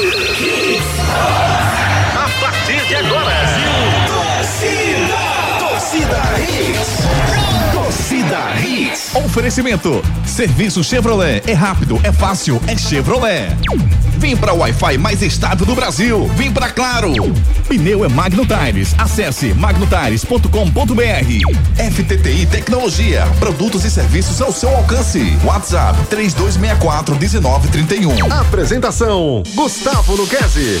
A partir de agora. Torcida Hits. Oferecimento. Serviço Chevrolet. É rápido, é fácil, é Chevrolet. Vem para o Wi-Fi mais estável do Brasil. Vem para Claro. Pneu é Magno Tires. Acesse magnotires.com.br. FTTI Tecnologia. Produtos e serviços ao seu alcance. WhatsApp 3264 1931. Apresentação: Gustavo Luquezzi.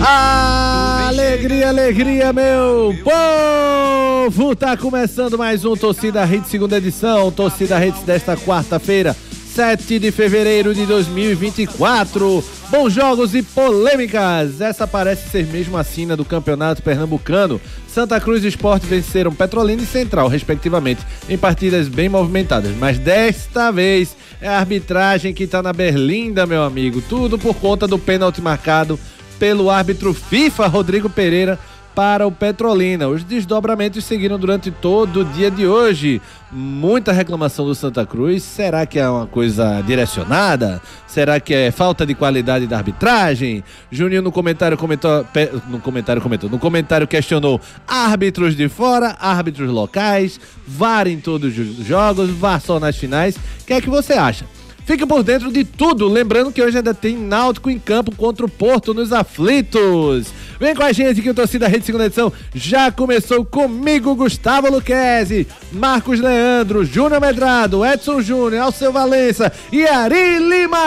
Alegria, alegria, meu povo! Tá começando mais um Torcida Hits, segunda edição. Torcida Hits desta quarta-feira, 7 de fevereiro de 2024. Bons jogos e polêmicas. Essa parece ser mesmo a sina do campeonato pernambucano. Santa Cruz e Sport venceram Petrolina e Central, respectivamente, em partidas bem movimentadas. Mas desta vez é a arbitragem que tá na berlinda, meu amigo. Tudo por conta do pênalti marcado pelo árbitro FIFA Rodrigo Pereira para o Petrolina. Os desdobramentos seguiram durante todo o dia de hoje. Muita reclamação do Santa Cruz. Será que é uma coisa direcionada? Será que é falta de qualidade da arbitragem? Juninho no comentário comentou, no comentário comentou, no comentário questionou árbitros de fora, árbitros locais, VAR em todos os jogos, VAR só nas finais. O que é que você acha? Fique por dentro de tudo, lembrando que hoje ainda tem Náutico em campo contra o Porto nos aflitos. Vem com a gente que o Torcida Rede Segunda Edição já começou comigo, Gustavo Luquezzi, Marcos Leandro, Júnior Medrado, Edson Júnior, Alceu Valença e Ari Lima.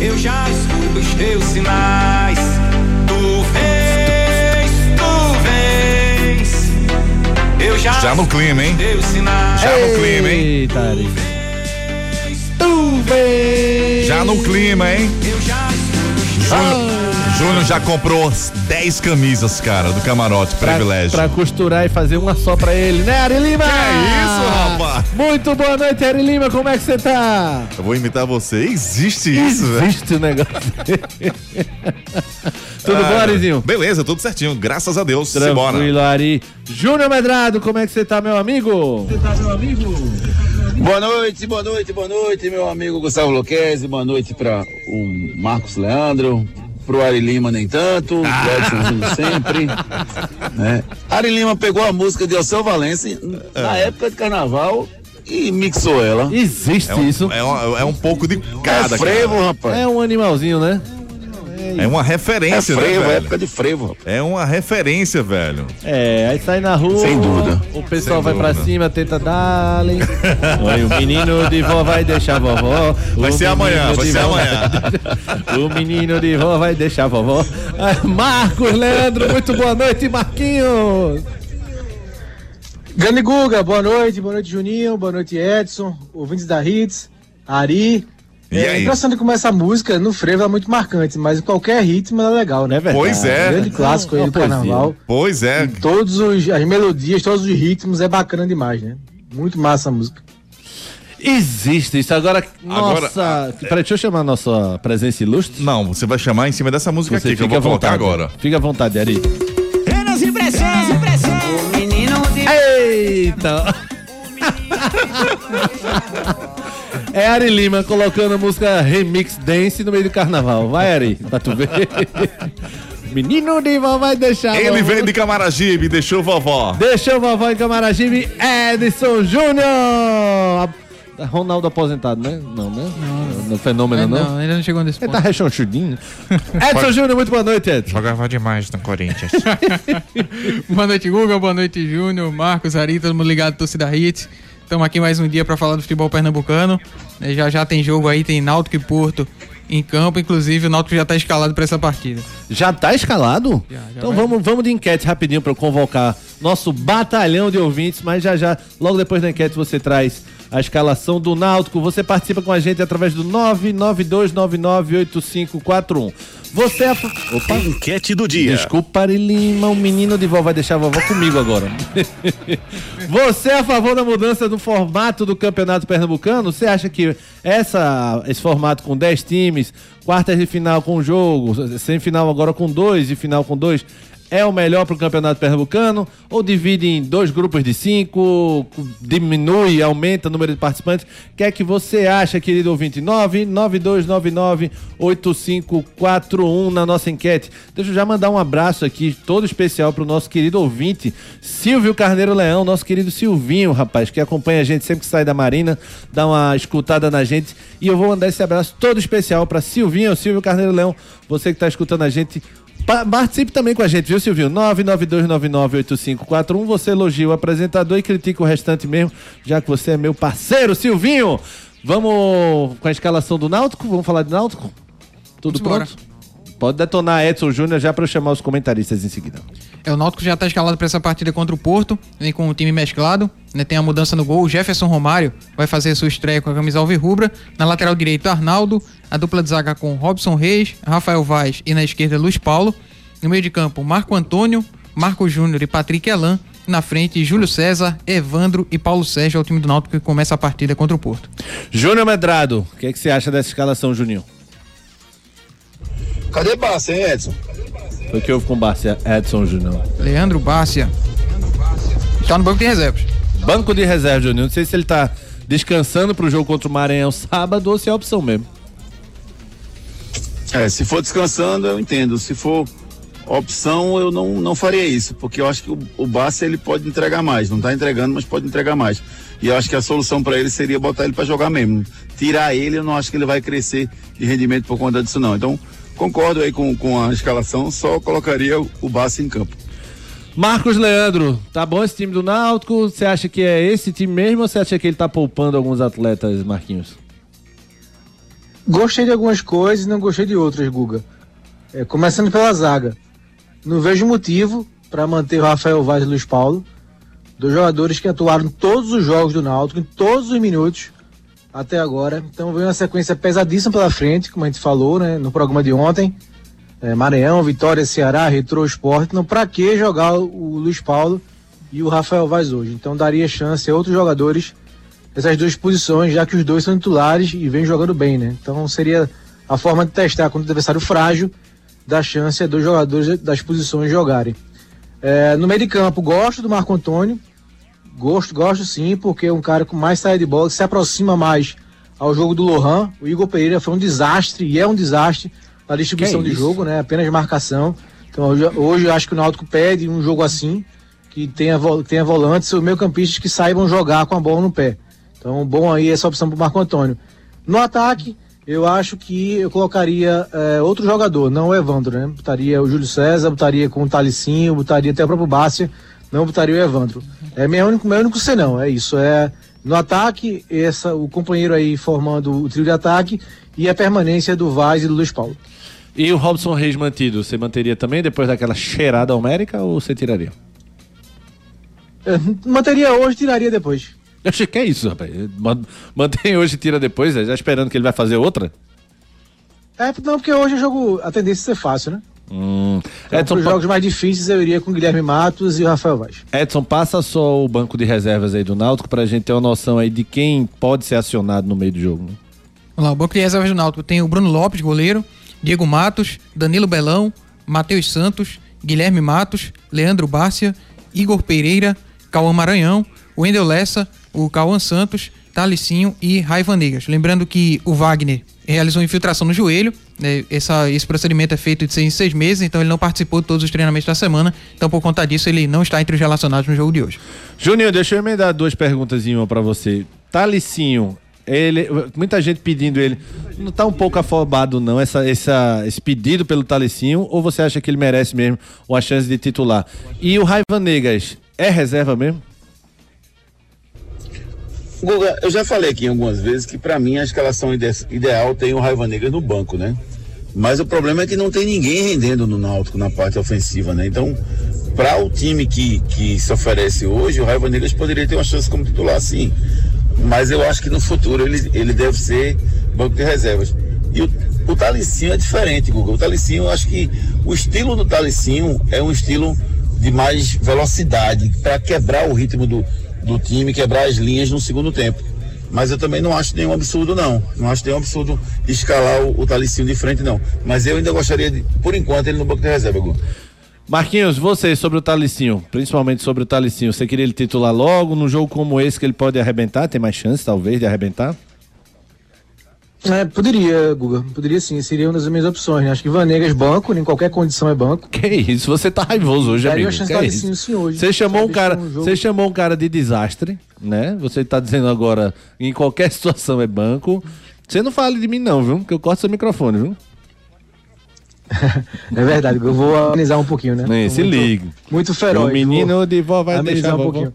Eu já escuto os teus sinais. Tu vens, tu vens. Eu já, Já no escuto clima, hein? os teus sinais. Já no clima, hein? Eita, Ari. Tu vem. Já no clima, hein? Eu já os Júnior, já comprou 10 camisas, cara, do camarote, Pra, privilégio. pra costurar e fazer uma só pra ele, né, Ari Lima? Que é isso, rapaz? Muito boa noite, Ari Lima, como é que você tá? Eu vou imitar você. Existe isso, velho. Existe o negócio. Tudo bom, Ah, Arizinho? Beleza, tudo certinho. Graças a Deus. Simbora. Tranquilo, Ari. Júnior Medrado, como é que você tá, meu amigo? Boa noite, boa noite, boa noite, meu amigo Gustavo Luquezzi, boa noite para o Marcos Leandro, pro Ari Lima nem tanto, pro Edson Júnior sempre. Né? Ari Lima pegou a música de Alceu Valença na época de carnaval e mixou ela. Existe É um, isso. é, um, é um pouco de É cada, frevo, cara. rapaz. É um animalzinho, né? É uma É referência, frevo, né, é velho? época de frevo. É uma referência, velho. É, aí sai na rua. Sem dúvida. O pessoal Sem vai pra dúvida. cima, tenta dar. O menino de vó vai deixar a vovó. Vai ser amanhã, vai ser amanhã. o menino de vó vai deixar a vovó. Ah, Marcos Leandro, muito boa noite, Marquinhos. Grande Guga, boa noite, boa noite Juninho, boa noite Edson, ouvintes da Hits, Ari. E é aí? interessante como essa música no frevo é muito marcante, mas qualquer ritmo é legal, né? É verdade. Pois é. Grande clássico aí do carnaval. Pois é. Todos os, as melodias, todos os ritmos é bacana demais, né? Muito massa a música. Existe isso. Agora, Agora, nossa. Peraí, deixa eu chamar a nossa presença ilustre. Não, você vai chamar em cima dessa música Você aqui que eu fica vou à colocar vontade. agora. Fica à vontade, Ari. Menos impressão, impressão. O menino de Eita! É Ari Lima colocando a música Remix Dance no meio do carnaval. Vai, Ari, pra tu ver. Menino de vó vai deixar. Ele veio de Camaragibe, deixou vovó. Deixou vovó em Camaragibe, Edson Júnior. Ronaldo aposentado, né? Não, né? Não, no fenômeno, É, não. não, ainda não chegou nesse Ele ponto. tá rechonchudinho. Edson Júnior, muito boa noite, Edson. Jogava demais no Corinthians. Boa noite, Guga. Boa noite, Júnior, Marcos, Ari, todo mundo ligado, torcida Hits. Estamos aqui mais um dia para falar do futebol pernambucano. Eh, Já já tem jogo aí, tem Náutico e Porto em campo. Inclusive, o Náutico já tá escalado para essa partida. Já tá escalado? Já, já então vai. vamos, vamos de enquete rapidinho para convocar nosso batalhão de ouvintes, mas já já, logo depois da enquete, você traz a escalação do Náutico. Você participa com a gente através do 992998541. Você é a... Opa! Enquete do dia. Desculpa, Lima, o menino de vó vai deixar a vovó comigo agora. Você é a favor da mudança do formato do Campeonato Pernambucano? Você acha que essa, esse formato com 10 times, quartas de final com um jogo, semifinal agora com dois e final com dois, é o melhor para o Campeonato Pernambucano? Ou divide em dois grupos de cinco, diminui, aumenta o número de participantes? O que é que você acha, querido ouvinte? 992998541 na nossa enquete. Deixa eu já mandar um abraço aqui, todo especial para o nosso querido ouvinte, Silvio Carneiro Leão, nosso querido Silvinho, rapaz, que acompanha a gente sempre que sai da Marina, dá uma escutada na gente. E eu vou mandar esse abraço todo especial para Silvinho, Silvio Carneiro Leão, você que está escutando a gente. Pa- Participe também com a gente, viu, Silvio? 992998541. Você elogia o apresentador e critica o restante mesmo, já que você é meu parceiro, Silvinho. Vamos com a escalação do Náutico? Vamos falar de Náutico? Tudo Vamos pronto? Pode detonar Edson Júnior já para eu chamar os comentaristas em seguida. É, o Náutico já está escalado para essa partida contra o Porto, vem com o time mesclado, né, tem a mudança no gol, o Jefferson Romário vai fazer sua estreia com a camisa alvirrubra, na lateral direito Arnaldo, a dupla de zaga com Robson Reis, Rafael Vaz e na esquerda Luiz Paulo, no meio de campo Marco Antônio, Marco Júnior e Patrick Elan, na frente Júlio César, Evandro e Paulo Sérgio é o time do Náutico que começa a partida contra o Porto. Júnior Medrado, o que, é que você acha dessa escalação, Juninho? Cadê Bassa, hein, Edson? Foi o que houve com o Barcia, Edson Júnior. Leandro Bárcia está no banco de reservas. Banco de reserva, Juninho. Não sei se ele tá descansando pro jogo contra o Maranhão sábado ou se é opção mesmo. É, se for descansando, eu entendo. Se for opção, eu não, não faria isso, porque eu acho que o, o Bassi ele pode entregar mais. Não tá entregando, mas pode entregar mais. E eu acho que a solução para ele seria botar ele para jogar mesmo. Tirar ele, eu não acho que ele vai crescer de rendimento por conta disso, não. Então, concordo aí com, com a escalação, só colocaria o, o Bassi em campo. Marcos Leandro, tá bom esse time do Náutico? Você acha que é esse time mesmo ou você acha que ele tá poupando alguns atletas, Marquinhos? Gostei de algumas coisas e não gostei de outras, Guga. É, começando pela zaga. Não vejo motivo para manter o Rafael Vaz e o Luiz Paulo, dois jogadores que atuaram em todos os jogos do Náutico, em todos os minutos até agora. Então vem uma sequência pesadíssima pela frente, como a gente falou né, no programa de ontem. É, Maranhão, Vitória, Ceará, Retrô, Esporte. Então, para que jogar o, Luiz Paulo e o Rafael Vaz hoje? Então, daria chance a outros jogadores essas duas posições, já que os dois são titulares e vêm jogando bem, né? Então, seria a forma de testar contra o adversário frágil, dar chance a dois jogadores das posições jogarem. É, no meio de campo, gosto do Marco Antônio. Gosto, gosto sim, porque é um cara com mais saída de bola, que se aproxima mais ao jogo do Lohan. O Igor Pereira foi um desastre, e é um desastre na distribuição Que de jogo, né? Apenas marcação. Então hoje, hoje eu acho que o Náutico pede um jogo assim, que tenha, tenha volantes ou meio campistas que saibam jogar com a bola no pé. Então bom aí essa opção pro Marco Antônio. No ataque, eu acho que eu colocaria é, outro jogador, não o Evandro, né? Botaria o Júlio César, botaria com o Talicinho, botaria até o próprio Bárcia, não botaria o Evandro. É meu único, meu único senão, é isso. É no ataque, essa, o companheiro aí formando o trio de ataque e a permanência do Vaz e do Luiz Paulo. E o Robson Reis mantido, você manteria também depois daquela cheirada homérica ou você tiraria? É, manteria hoje, tiraria depois. Eu achei que é isso, rapaz. Man- Mantém hoje e tira depois, já esperando que ele vai fazer outra? É, não, porque hoje o jogo, a tendência é ser fácil, né? Hum. Então, Edson, para pa- jogos mais difíceis, eu iria com o Guilherme Matos e o Rafael Vaz. Edson, passa só o banco de reservas aí do Náutico pra gente ter uma noção aí de quem pode ser acionado no meio do jogo. né? Vamos lá, o banco de reservas do Náutico tem o Bruno Lopes, goleiro, Diego Matos, Danilo Belão, Matheus Santos, Guilherme Matos, Leandro Bárcia, Igor Pereira, Cauã Maranhão, Wendel Lessa, o Cauã Santos, Talicinho e Raiva Negas. Lembrando que o Wagner realizou infiltração no joelho. Né? Essa, esse procedimento é feito de seis em seis meses, então ele não participou de todos os treinamentos da semana. Então, por conta disso, ele não está entre os relacionados no jogo de hoje. Juninho, deixa eu emendar duas perguntas em uma pra você. Talicinho, ele, muita gente pedindo ele. Não tá um pouco afobado, não, essa, essa, esse pedido pelo Talicinho? Ou você acha que ele merece mesmo uma chance de titular? E o Raiva Negas é reserva mesmo? Guga, eu já falei aqui algumas vezes que pra mim a escalação ide- ideal tem o Raiva Negra no banco, né? Mas o problema é que não tem ninguém rendendo no Náutico na parte ofensiva, né? Então, para o time que, que se oferece hoje, o Raiva Negras poderia ter uma chance como titular, sim. Mas eu acho que no futuro ele, ele deve ser banco de reservas. E o, o Talicinho é diferente, Guga. O Talicinho, eu acho que o estilo do Talicinho é um estilo de mais velocidade, para quebrar o ritmo do, do time, quebrar as linhas no segundo tempo. Mas eu também não acho nenhum absurdo, não. Não acho nenhum absurdo escalar o, o Talicinho de frente, não. Mas eu ainda gostaria de, por enquanto, ele no banco de reserva, Guga. Marquinhos, você sobre o Talicinho, principalmente sobre o Talicinho, você queria ele titular logo num jogo como esse que ele pode arrebentar? Tem mais chance, talvez, de arrebentar? É, poderia, Guga. Poderia sim. Seria uma das minhas opções. Né? Acho que Vanegas banco, em qualquer condição é banco. Que isso, você tá raivoso hoje, Daria amigo. uma chance Que é hoje. Você chamou um cara, um você chamou um cara de desastre, né? Você tá dizendo agora em qualquer situação é banco. Você não fale de mim não, viu? Que eu corto seu microfone, viu? É verdade, eu vou amenizar um pouquinho, né? Nem se muito- ligue. Muito feroz. o menino vou de vó vai deixar um vovó. pouquinho.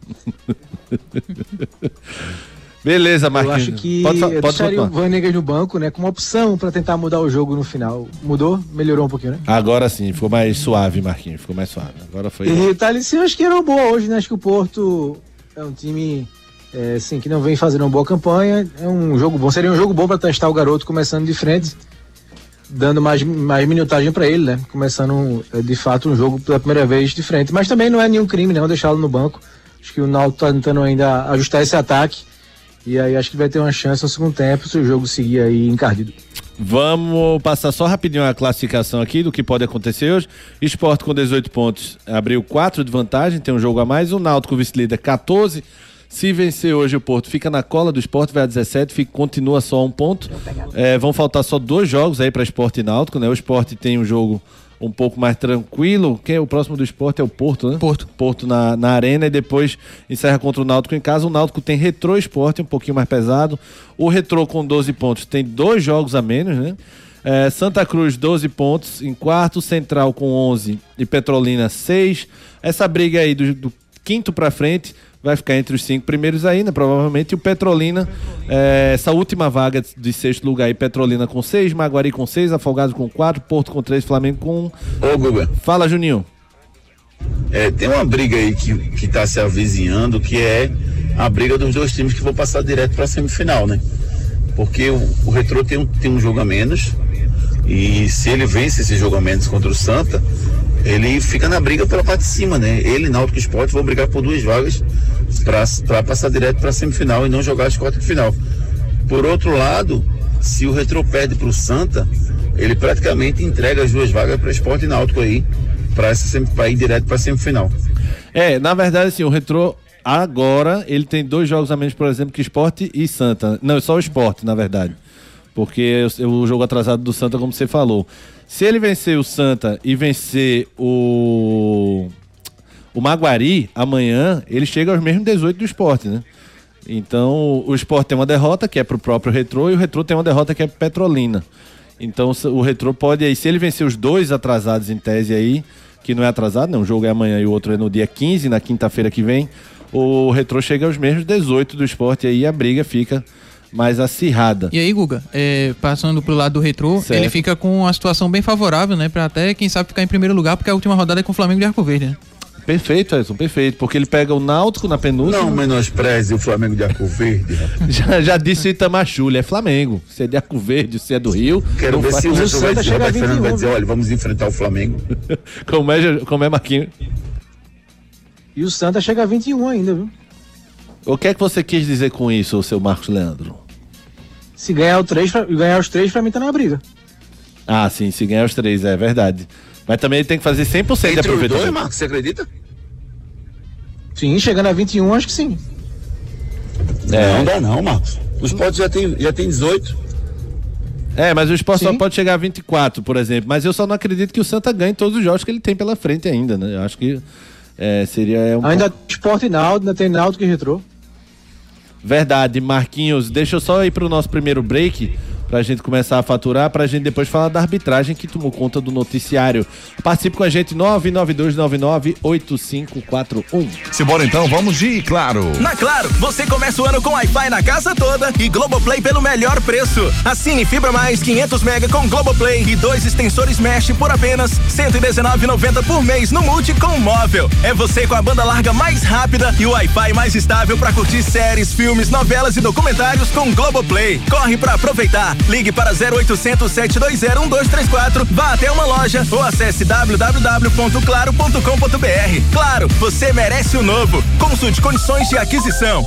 Beleza, Eu Marquinhos. acho que pode, eu pode deixaria o no banco, né? Como opção pra tentar mudar o jogo no final. Mudou? Melhorou um pouquinho, né? Agora sim, ficou mais suave, Marquinhos. Ficou mais suave. Agora foi. E o Talicinho acho que era uma boa hoje, né? Acho que o Porto é um time é, assim, que não vem fazendo uma boa campanha. É um jogo bom. Seria um jogo bom pra testar o garoto começando de frente, dando mais, mais minutagem pra ele, né? Começando é, de fato um jogo pela primeira vez de frente. Mas também não é nenhum crime, não, deixá-lo no banco. Acho que o Náutico tá tentando ainda ajustar esse ataque. E aí acho que vai ter uma chance no segundo tempo se o jogo seguir aí encardido. Vamos passar só rapidinho a classificação aqui do que pode acontecer hoje. Esporte com 18 pontos abriu 4 de vantagem, tem um jogo a mais. O Náutico vice-líder 14. Se vencer hoje o Porto, fica na cola do esporte, vai a 17, fica, continua só um ponto. É, vão faltar só dois jogos aí para esporte e náutico, né? O esporte tem um jogo um pouco mais tranquilo. Quem é o próximo do esporte é o Porto, né? Porto. Porto na, na arena e depois encerra contra o Náutico em casa. O Náutico tem retrô esporte, um pouquinho mais pesado. O retrô com 12 pontos tem dois jogos a menos, né? É, Santa Cruz, 12 pontos em quarto, Central com 11 e Petrolina 6. Essa briga aí do, do quinto pra frente vai ficar entre os cinco primeiros ainda, provavelmente. E o Petrolina, é, essa última vaga de sexto lugar aí, Petrolina com 6, Maguari com 6, Afogados com 4, Porto com 3, Flamengo com 1. Ô, Guga, Fala, Juninho. é, tem uma briga aí que, que tá se avizinhando, que é a briga dos dois times que vão passar direto pra semifinal, né? Porque o, o Retrô tem um, tem um jogo a menos, e se ele vence esse jogo a menos contra o Santa, ele fica na briga pela parte de cima, né? Ele Náutico Esporte vão brigar por duas vagas para passar direto para semifinal e não jogar as quartas de final. Por outro lado, se o Retrô perde para o Santa, ele praticamente entrega as duas vagas para Esporte e Náutico aí, para ir direto para semifinal. É, na verdade, assim, o Retrô agora, ele tem dois jogos a menos, por exemplo, que Esporte e Santa. Não, é só o Esporte, na verdade. Porque o jogo atrasado do Santa, como você falou. Se ele vencer o Santa e vencer o o Maguari amanhã, ele chega aos mesmos 18 do esporte, né? Então, o esporte tem uma derrota que é pro próprio Retrô e o Retrô tem uma derrota que é Petrolina. Então, o Retrô pode aí, se ele vencer os dois atrasados em tese aí, que não é atrasado, não, um jogo é amanhã e o outro é no dia 15, na quinta-feira que vem, o Retrô chega aos mesmos 18 do esporte e aí a briga fica mais acirrada. E aí, Guga, é, passando pro lado do retrô, Certo. ele fica com uma situação bem favorável, né? Pra até, quem sabe, ficar em primeiro lugar, porque a última rodada é com o Flamengo de Arco Verde, né? Perfeito, Edson, perfeito, porque ele pega o Náutico na penúltima. Não menospreze o Flamengo de Arco Verde. Já, já disse o Itamar Chuli, é Flamengo. Se é de Arco Verde, se é do Rio. Quero ver faz- se o Retrô vai Santa dizer, Fernando 21, vai dizer, olha, vamos enfrentar o Flamengo. Como é, como é Marquinhos? E o Santa chega a 21 ainda, viu? O que é que você quis dizer com isso, seu Marcos Leandro? Se ganhar, o três, ganhar os três, pra mim tá na briga. Ah, sim, se ganhar os três, é verdade. Mas também ele tem que fazer 100% de Entre os dois, aproveitamento. Marcos, você acredita? Sim, chegando a 21, acho que sim. É. Não dá não, Marcos. O Sport já tem, já tem 18. É, mas o esporte só pode chegar a 24, por exemplo. Mas eu só não acredito que o Santa ganhe todos os jogos que ele tem pela frente ainda, né? Eu acho que é, seria um Ainda tem esporte e Náutico, ainda tem Náutico e Retrô. Verdade, Marquinhos. Deixa eu só ir pro nosso primeiro break pra gente começar a faturar, pra gente depois falar da arbitragem que tomou conta do noticiário. Participe com a gente 992998541. Simbora então, vamos de Claro. Na Claro, você começa o ano com Wi-Fi na casa toda e Globoplay pelo melhor preço. Assine Fibra Mais 500 mega com Globoplay e dois extensores Mesh por apenas R$ 119,90 por mês no Multi com móvel. É você com a banda larga mais rápida e o Wi-Fi mais estável para curtir séries, filmes, novelas e documentários com Globoplay. Corre para aproveitar. Ligue para 0800 720 1234, vá até uma loja ou acesse www.claro.com.br. Claro, você merece o novo. Consulte condições de aquisição.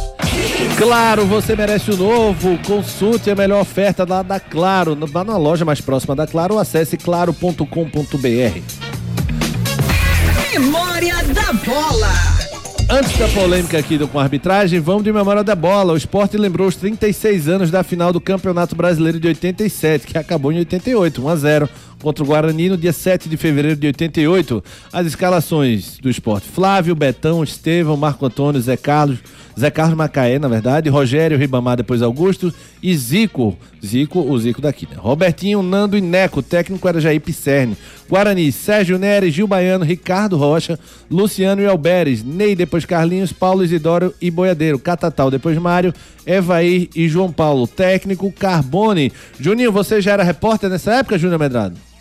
Claro, você merece o novo. Consulte a melhor oferta lá da Claro. Vá na loja mais próxima da Claro ou acesse claro.com.br. Memória da bola. Antes da polêmica aqui do, com a arbitragem, vamos de memória da bola. O esporte lembrou os 36 anos da final do Campeonato Brasileiro de 87, que acabou em 88, 1 a 0 contra o Guarani no dia 7 de fevereiro de 88. As escalações do esporte: Flávio, Betão, Estevão, Marco Antônio, Zé Carlos, Zé Carlos Macaé, na verdade, Rogério, Ribamar, depois Augusto e Zico. Zico, o Zico daqui, né? Robertinho, Nando e Neco. O técnico era Jair Pisserni. Guarani, Sérgio Neres, Gil Baiano, Ricardo Rocha, Luciano e Alberes. Ney, depois Carlinhos, Paulo Isidoro e Boiadeiro. Catatal, depois Mário, Evair e João Paulo. Técnico Carbone. Juninho, você já era repórter nessa época, Júnior Medrado?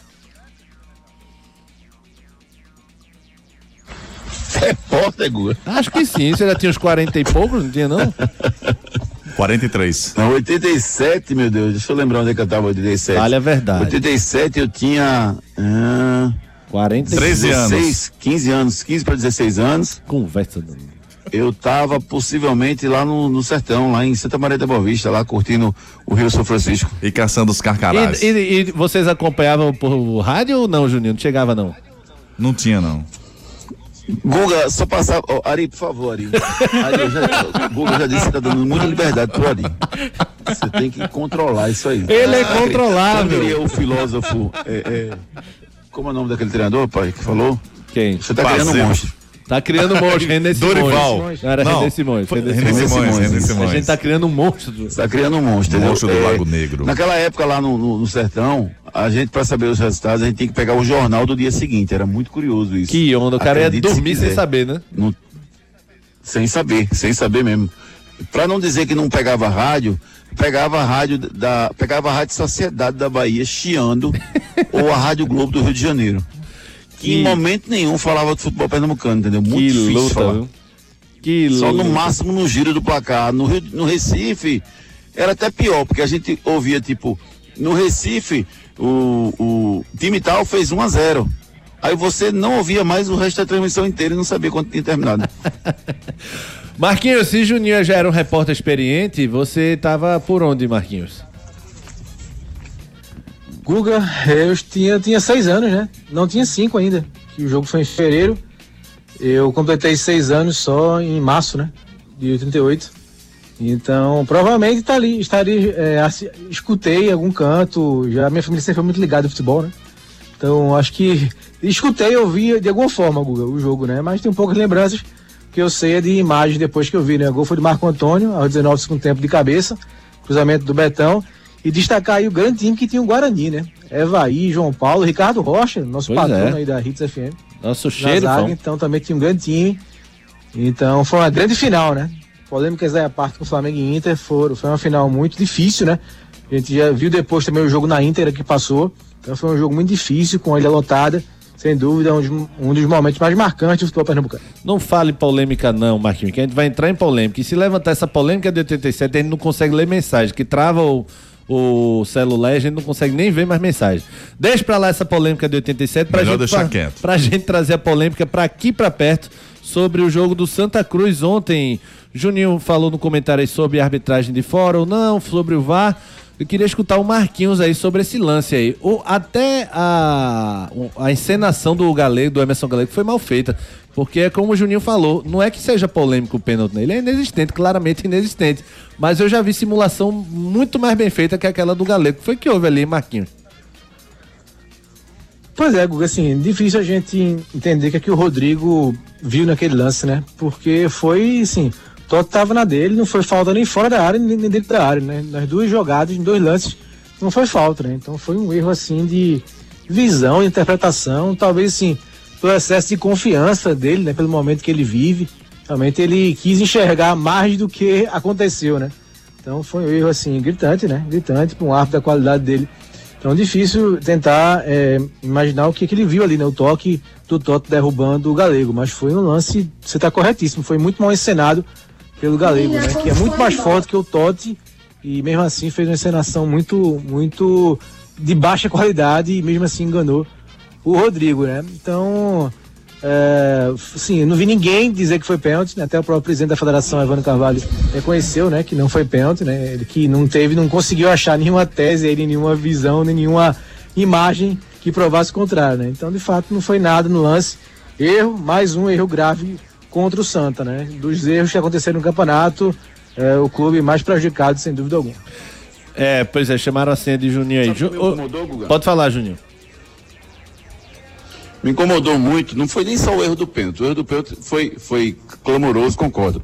Repórter, Guga. Acho que sim. Você já tinha uns 40 e poucos, não tinha não? 43. Não, 87, meu Deus, deixa eu lembrar onde é que eu tava, 87. Fale a verdade. 87 eu tinha. Ah, 40 13 anos. 16, 15 anos, 15 para 16 anos. Conversa. do- Eu tava possivelmente lá no, no sertão, lá em Santa Maria da Boa Vista, lá curtindo o Rio São Francisco. E caçando os carcarás. E, e- e vocês acompanhavam por rádio ou não, Juninho? Não chegava não? Não tinha, não. Guga, só passar. ó, Ari, por favor, Ari. Ari já, o Guga já disse que tá dando muita liberdade pro Ari. Você tem que controlar isso aí. Ele é controlável. diria o filósofo. é, é, como é o nome daquele treinador, pai, que falou? Quem? Você tá criando um Parceiro. monstro. Tá criando um monstro, René Simões. Dorival. Não era Não, René Simões. René René Simões. Simões, René A Simões. gente tá criando um monstro. Tá criando um monstro, entendeu? Monstro do Lago Negro. Naquela época lá no, no- no sertão, a gente, pra saber os resultados, a gente tinha que pegar o jornal do dia seguinte. Era muito curioso isso. Que onda, o cara ia Acredite se dormir sem quiser. saber, né? Não- sem saber, sem saber mesmo. Pra não dizer que não pegava rádio, pegava a rádio da, pegava a rádio Sociedade da Bahia chiando ou a Rádio Globo do Rio de Janeiro. Que Que- em momento nenhum falava de futebol pernambucano, entendeu? Muito que difícil luta, falar. viu? Que Só luta. no máximo no giro do placar. No, Rio, no Recife era até pior, porque a gente ouvia tipo, no Recife o, o time tal fez 1 a 0 Aí você não ouvia mais o resto da transmissão inteira e não sabia quando tinha terminado. Marquinhos, se Juninho já era um repórter experiente, você tava por onde, Marquinhos? Guga, eu tinha, tinha seis anos, né? Não tinha cinco ainda. Que o jogo foi em fevereiro. Eu completei seis anos só em março, né? De 88. Então, provavelmente tá ali, estaria, é, escutei algum canto. Já minha família sempre foi muito ligada ao futebol, né? Então, acho que escutei, ouvi de alguma forma, Guga, o jogo, né? Mas tem poucas lembranças que eu sei é de imagens depois que eu vi, né? O gol foi de Marco Antônio, aos 19 do segundo tempo de cabeça, cruzamento do Betão. E destacar aí o grande time que tinha o Guarani, né? Evaí, João Paulo, Ricardo Rocha, nosso Pois patrono é. aí da Hits FM. Nosso cheiro, zaga, então também tinha um grande time. Então foi uma grande final, né? Polêmicas aí à parte com o Flamengo e Inter foram, foi uma final muito difícil, né? A gente já viu depois também o jogo na Inter que passou. Então foi um jogo muito difícil, com a ilha lotada. Sem dúvida, um dos, um dos momentos mais marcantes do futebol pernambucano. Não fale polêmica não, Marquinhos, que a gente vai entrar em polêmica. E se levantar essa polêmica de 87, a gente não consegue ler mensagem, que trava o, o celular e a gente não consegue nem ver mais mensagem. Deixa pra lá essa polêmica de 87 pra Melhor gente, deixar pra, quieto. pra gente trazer a polêmica pra aqui pra perto sobre o jogo do Santa Cruz ontem. Juninho falou no comentário aí sobre a arbitragem de fora ou não, sobre o VAR. Eu queria escutar o Marquinhos aí sobre esse lance aí. O, até a, a encenação do Galego, do Emerson Galego, foi mal feita. Porque é como o Juninho falou, não é que seja polêmico o pênalti nele, é inexistente, claramente inexistente. Mas eu já vi simulação muito mais bem feita que aquela do Galego. Foi que houve ali, Marquinhos? Pois é, Guga, assim, difícil a gente entender o que, é que o Rodrigo viu naquele lance, né? Porque foi, assim, Toto tava na dele, não foi falta nem fora da área, nem nem dentro da área, né? Nas duas jogadas, em dois lances, não foi falta, né? Então foi um erro, assim, de visão, de interpretação, talvez, assim, pelo excesso de confiança dele, né? Pelo momento que ele vive, realmente ele quis enxergar mais do que aconteceu, né? Então foi um erro, assim, gritante, né? Gritante para um árbitro da qualidade dele. Então difícil tentar é, imaginar o que, que ele viu ali, né? O toque do Toto derrubando o Galego, mas foi um lance, você está corretíssimo, foi muito mal encenado pelo Galego, né? Que é muito mais forte que o Totti e mesmo assim fez uma encenação muito, muito de baixa qualidade e mesmo assim enganou o Rodrigo, né? Então, é, sim, eu não vi ninguém dizer que foi pênalti, né? até o próprio presidente da federação, Evandro Carvalho, reconheceu, né, que não foi pênalti, né? Ele que não teve, não conseguiu achar nenhuma tese, aí, nenhuma visão, nem nenhuma imagem que provasse o contrário, né? Então, de fato, não foi nada no lance. Erro, mais um erro grave contra o Santa, né? Dos erros que aconteceram no campeonato, é, o clube mais prejudicado, sem dúvida alguma. É, pois é, chamaram a senha de Juninho aí. Ju- incomodou, Guga? Pode falar, Juninho. Me incomodou muito, não foi nem só o erro do pênalti. O erro do pênalti foi, foi clamoroso, concordo.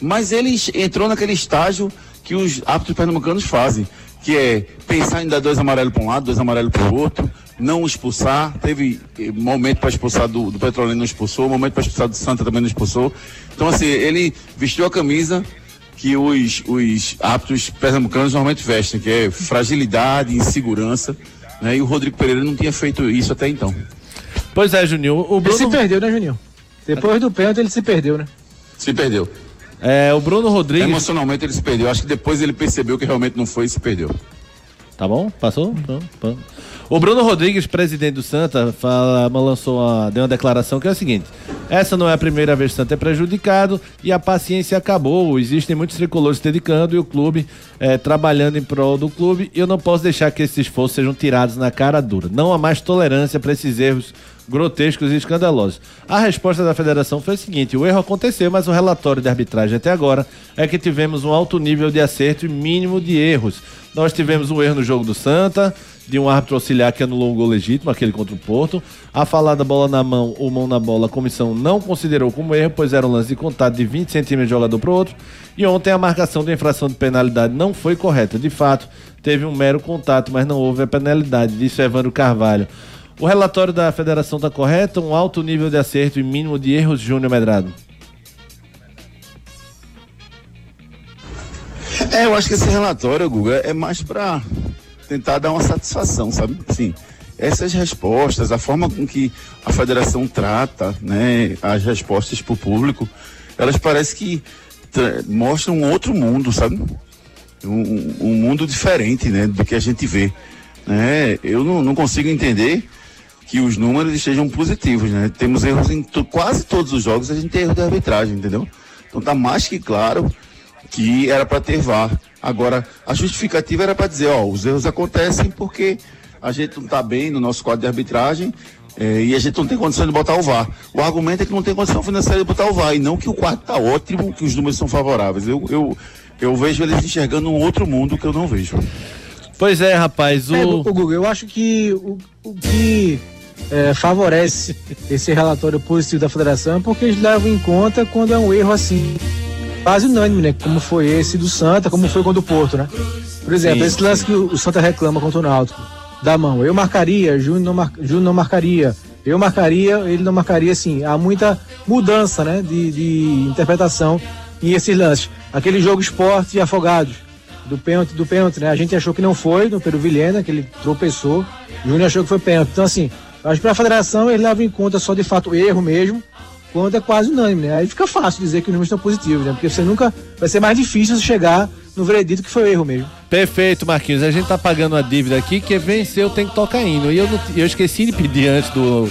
Mas ele entrou naquele estágio que os árbitros pernambucanos fazem, que é pensar em dar dois amarelos para um lado, dois amarelos para o outro, não expulsar. Teve eh, momento para expulsar do, do Petrolina, não expulsou, momento para expulsar do Santa também não expulsou. Então, assim, ele vestiu a camisa que os, os árbitros pernambucanos normalmente vestem, que é fragilidade, insegurança. Né? E o Rodrigo Pereira não tinha feito isso até então. Pois é, Juninho. O Ele se Bruno, perdeu, né, Juninho? Depois do pênalti ele se perdeu, né? Se perdeu. é, o Bruno Rodrigues. Emocionalmente ele se perdeu. Acho que depois ele percebeu que realmente não foi e se perdeu. Tá bom? Passou? Pronto. O Bruno Rodrigues, presidente do Santa, fala, lançou uma, deu uma declaração que é o seguinte: essa não é a primeira vez que o Santa é prejudicado e a paciência acabou. Existem muitos tricolores se dedicando e o clube eh, trabalhando em prol do clube. E eu não posso deixar que esses esforços sejam tirados na cara dura. Não há mais tolerância para esses erros grotescos e escandalosos. A resposta da federação foi a seguinte: o erro aconteceu, mas o relatório de arbitragem até agora é que tivemos um alto nível de acerto e mínimo de erros. Nós tivemos um erro no jogo do Santa, de um árbitro auxiliar que anulou um gol legítimo, aquele contra o Porto. A falada bola na mão ou mão na bola, a comissão não considerou como erro, pois era um lance de contato de 20 centímetros de jogador para o outro. E ontem a marcação da infração de penalidade não foi correta. De fato, teve um mero contato, mas não houve a penalidade, disse Evandro Carvalho. O relatório da federação está correto? Um alto nível de acerto e mínimo de erros, Júnior Medrado. É, eu acho que esse relatório, Guga, é mais para tentar dar uma satisfação, sabe? Sim. Essas respostas, a forma com que a federação trata, né, as respostas para o público, elas parecem que tra- mostram um outro mundo, sabe? Um, um mundo diferente, né, do que a gente vê. Né? Eu não, não consigo entender que os números estejam positivos, né? Temos erros em to- quase todos os jogos, a gente tem erro de arbitragem, entendeu? Então tá mais que claro que era para ter VAR. Agora, a justificativa era para dizer, ó, os erros acontecem porque a gente não está bem no nosso quadro de arbitragem eh, e a gente não tem condição de botar o VAR. O argumento é que não tem condição financeira de botar o VAR, e não que o quadro está ótimo, que os números são favoráveis. Eu, eu, eu vejo eles enxergando um outro mundo que eu não vejo. Pois é, rapaz, o. É, o Google, eu acho que o, o que é, favorece esse relatório positivo da federação porque eles levam em conta quando é um erro assim, quase unânime, né? Como foi esse do Santa, como foi contra o Porto, né? Por exemplo, Sim, esse lance que o Santa reclama contra o Náutico, da mão. Eu marcaria, Júnior não, mar, Júnior não marcaria. Eu marcaria, ele não marcaria, assim. Há muita mudança, né? De, de interpretação em esses lances. Aquele jogo esporte e afogados do pênalti, do pênalti, né? A gente achou que não foi no Peru Vilhena, que ele tropeçou. Júnior achou que foi pênalti. Então, assim, acho que pra federação eles levam em conta só de fato o erro mesmo, quando é quase unânime, né? Aí fica fácil dizer que os números estão positivos, né? Porque você nunca. Vai ser mais difícil chegar no veredito que foi erro mesmo. Perfeito, Marquinhos. A gente tá pagando uma dívida aqui que venceu tem que tocar hino. E eu, não- eu esqueci de pedir antes do,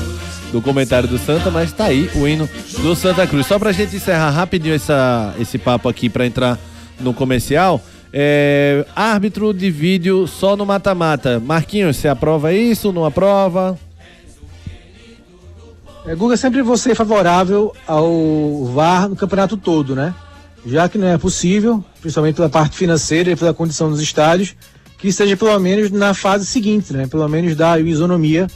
do comentário do Santa, mas tá aí o hino do Santa Cruz. Só pra gente encerrar rapidinho essa, esse papo aqui pra entrar no comercial. É, árbitro de vídeo só no mata-mata. Marquinhos, você aprova isso? Não aprova? É, Guga, sempre você é favorável ao VAR no campeonato todo, né? Já que não é possível, principalmente pela parte financeira e pela condição dos estádios, que seja pelo menos na fase seguinte, né? Pelo menos dar isonomia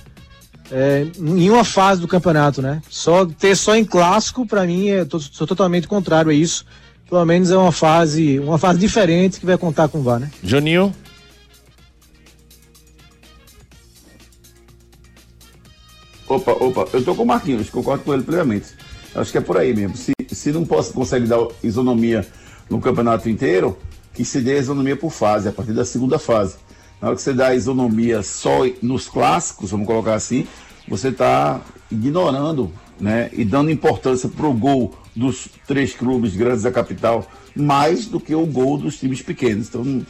é, em uma fase do campeonato, né? Só ter só em clássico, para mim, é, tô, sou totalmente contrário a isso. Pelo menos é uma fase, uma fase diferente que vai contar com o VAR, né? Juninho? Opa, opa, eu tô com o Marquinhos, concordo com ele plenamente. Acho que é por aí mesmo. Se, se não posso, consegue dar isonomia no campeonato inteiro, que se dê isonomia por fase, a partir da segunda fase. Na hora que você dá isonomia só nos clássicos, vamos colocar assim, você está ignorando né, e dando importância para o gol dos três clubes grandes da capital mais do que o gol dos times pequenos. Então,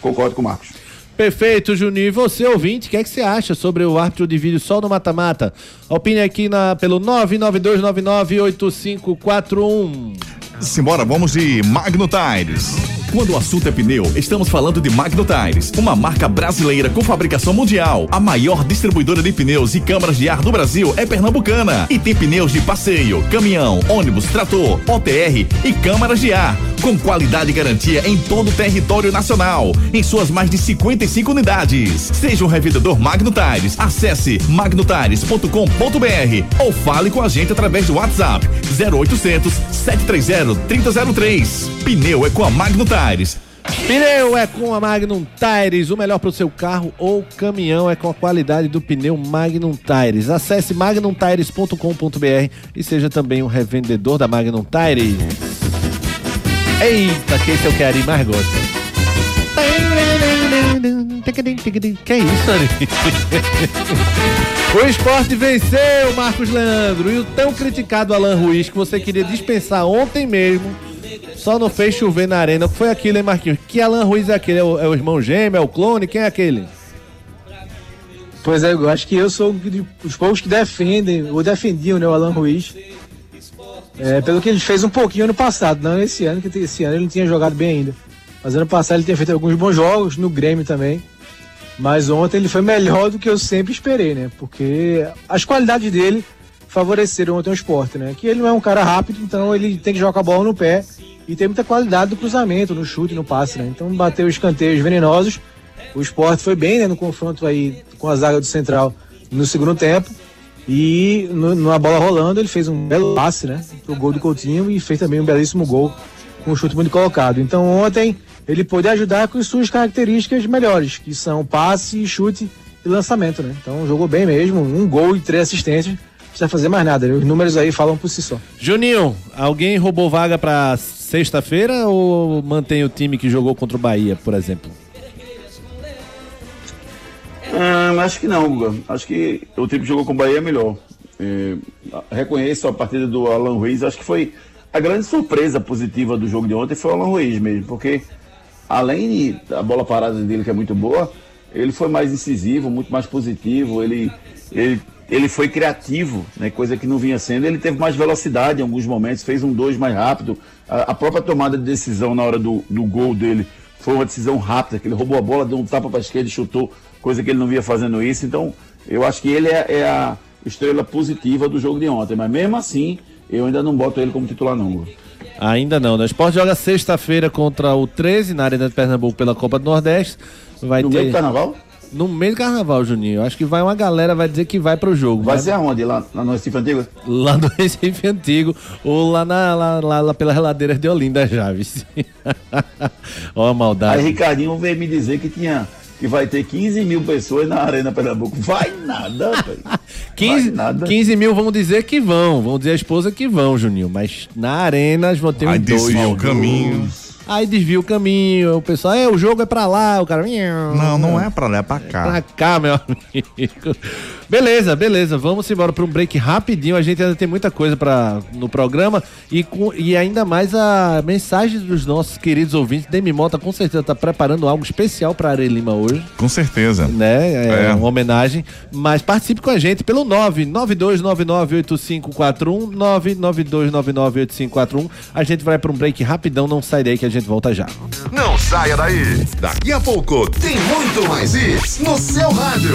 concordo com o Marcos. Perfeito, Juninho. E você, ouvinte, o que, é que você acha sobre o árbitro de vídeo só no mata-mata? Opine aqui na, pelo 992998541. Simbora, vamos de Magno Tires. Quando o assunto é pneu, estamos falando de Magno Tires, uma marca brasileira com fabricação mundial. A maior distribuidora de pneus e câmaras de ar do Brasil é pernambucana e tem pneus de passeio, caminhão, ônibus, trator, OTR e câmaras de ar, com qualidade e garantia em todo o território nacional, em suas mais de 55 unidades. Seja um revendedor Magno Tires, acesse magnotires.com.br ou fale com a gente através do WhatsApp 0800 730 3003. Pneu é com a Magno Tires. Pneu é com a Magnum Tires, o melhor para o seu carro ou caminhão é com a qualidade do pneu Magnum Tires. Acesse magnumtires.com.br e seja também um revendedor da Magnum Tires. Eita, que esse é o que a Ari mais gosta. Que é isso, Ari? o esporte venceu, Marcos Leandro. E o tão criticado Alan Ruiz, que você queria dispensar ontem mesmo, só não fez chover na arena. Foi aquilo, hein, Marquinhos? Que Alan Ruiz é aquele? É o, é o irmão gêmeo? É o clone? Quem é aquele? Pois é, eu acho que eu sou os poucos que defendem, ou defendiam, né, o Alan Ruiz. É, pelo que ele fez um pouquinho ano passado, não esse ano, que esse ano ele não tinha jogado bem ainda. Mas ano passado ele tinha feito alguns bons jogos, no Grêmio também. Mas ontem ele foi melhor do que eu sempre esperei, né? Porque as qualidades dele favoreceram ontem o esporte, né? Que ele não é um cara rápido, então ele tem que jogar a bola no pé e tem muita qualidade no cruzamento, no chute, no passe, né? Então bateu escanteios venenosos. O esporte foi bem né, no confronto aí com a zaga do Central no segundo tempo. E no, numa bola rolando, ele fez um belo passe, né? Pro gol do Coutinho e fez também um belíssimo gol com um chute muito colocado. Então ontem ele pôde ajudar com suas características melhores, que são passe, chute e lançamento, né? Então jogou bem mesmo, um gol e três assistências. Não precisa fazer mais nada, os números aí falam por si só. Juninho, alguém roubou vaga pra sexta-feira ou mantém o time que jogou contra o Bahia, por exemplo? Hum, acho que não, Guga. Acho que o time que jogou com o Bahia é melhor. É, reconheço a partida do Alan Ruiz. Acho que foi a grande surpresa positiva do jogo de ontem foi o Alan Ruiz mesmo, porque além de a bola parada dele que é muito boa, ele foi mais incisivo, muito mais positivo. Ele, ele, ele foi criativo, né, coisa que não vinha sendo. Ele teve mais velocidade em alguns momentos, fez um dois mais rápido. A, a própria tomada de decisão na hora do, do gol dele foi uma decisão rápida, que ele roubou a bola, deu um tapa para a esquerda e chutou, coisa que ele não via fazendo isso. Então, eu acho que ele é, é a estrela positiva do jogo de ontem. Mas mesmo assim, eu ainda não boto ele como titular, não. Ainda não, né? O Sport joga sexta-feira contra o 13 na Arena de Pernambuco pela Copa do Nordeste. Vai No ter... meio do carnaval? No meio do carnaval, Juninho. Acho que vai uma galera, vai dizer que vai pro jogo. Vai ser aonde? Lá, lá no Recife Antigo? Lá no Recife Antigo ou lá, na, lá, lá, lá pelas reladeiras de Olinda, Javes. Ó a maldade. Aí Ricardinho veio me dizer que tinha que vai ter 15 mil pessoas na Arena Pernambuco. Vai nada, velho. 15, Vai nada. 15 mil vão dizer que vão, vão dizer a esposa que vão, Juninho. Mas na arena vão ter Aí uns dois. desvia o caminho. Aí desvia o caminho, o pessoal, é, o jogo é pra lá, o cara. Não, não é pra lá, é pra Pra cá. cá, meu amigo. Beleza, beleza. Vamos embora para um break rapidinho. A gente ainda tem muita coisa para no programa e, com, e ainda mais a mensagem dos nossos queridos ouvintes. Demi Mota com certeza está preparando algo especial para Are Lima hoje, Com certeza. né? É, É. uma homenagem. Mas participe com a gente pelo 992998541, 992998541. A gente vai para um break rapidão. Não sai daí que a gente volta já. Não saia daí. Daqui a pouco tem muito mais isso no seu rádio.